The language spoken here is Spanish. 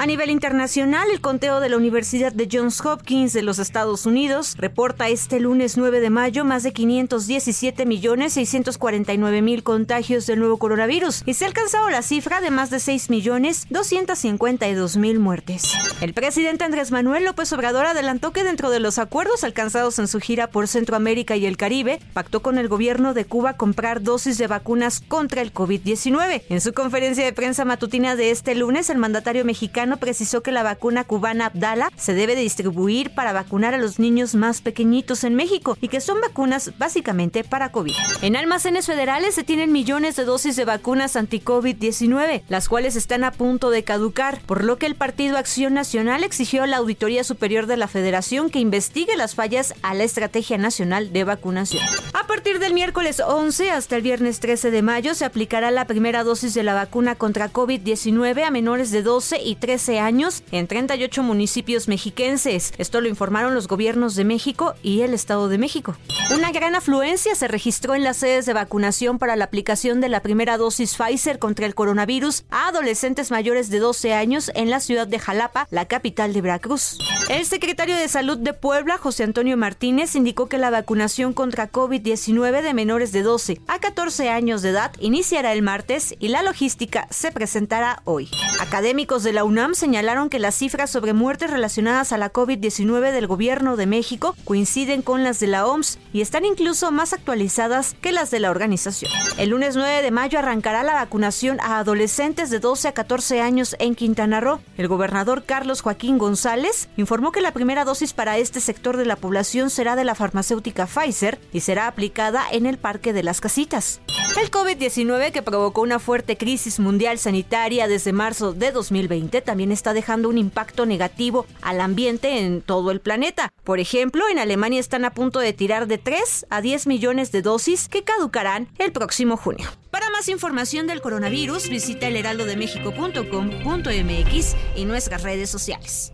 A nivel internacional, el conteo de la Universidad de Johns Hopkins de los Estados Unidos reporta este lunes 9 de mayo más de 517 millones 649 mil contagios del nuevo coronavirus y se ha alcanzado la cifra de más de 6 millones 252 mil muertes. El presidente Andrés Manuel López Obrador adelantó que dentro de los acuerdos alcanzados en su gira por Centroamérica y el Caribe, pactó con el gobierno de Cuba comprar dosis de vacunas contra el COVID-19. En su conferencia de prensa matutina de este lunes, el mandatario mexicano precisó que la vacuna cubana Abdala se debe de distribuir para vacunar a los niños más pequeñitos en México y que son vacunas básicamente para COVID. En almacenes federales se tienen millones de dosis de vacunas anti-COVID-19, las cuales están a punto de caducar, por lo que el Partido Acción Nacional exigió a la Auditoría Superior de la Federación que investigue las fallas a la Estrategia Nacional de Vacunación. A partir del miércoles 11 hasta el viernes 13 de mayo se aplicará la primera dosis de la vacuna contra COVID-19 a menores de 12 y 13 años en 38 municipios mexiquenses. Esto lo informaron los gobiernos de México y el Estado de México. Una gran afluencia se registró en las sedes de vacunación para la aplicación de la primera dosis Pfizer contra el coronavirus a adolescentes mayores de 12 años en la ciudad de Jalapa, la capital de Veracruz. El secretario de Salud de Puebla, José Antonio Martínez, indicó que la vacunación contra COVID-19 de menores de 12 a 14 años de edad iniciará el martes y la logística se presentará hoy. Académicos de la UNAM señalaron que las cifras sobre muertes relacionadas a la COVID-19 del gobierno de México coinciden con las de la OMS y están incluso más actualizadas que las de la organización. El lunes 9 de mayo arrancará la vacunación a adolescentes de 12 a 14 años en Quintana Roo. El gobernador Carlos Joaquín González informó que la primera dosis para este sector de la población será de la farmacéutica Pfizer y será aplicada en el Parque de las Casitas. El COVID-19, que provocó una fuerte crisis mundial sanitaria desde marzo de 2020, también está dejando un impacto negativo al ambiente en todo el planeta. Por ejemplo, en Alemania están a punto de tirar de 3 a 10 millones de dosis que caducarán el próximo junio. Para más información del coronavirus, visita elheraldodemexico.com.mx y nuestras redes sociales.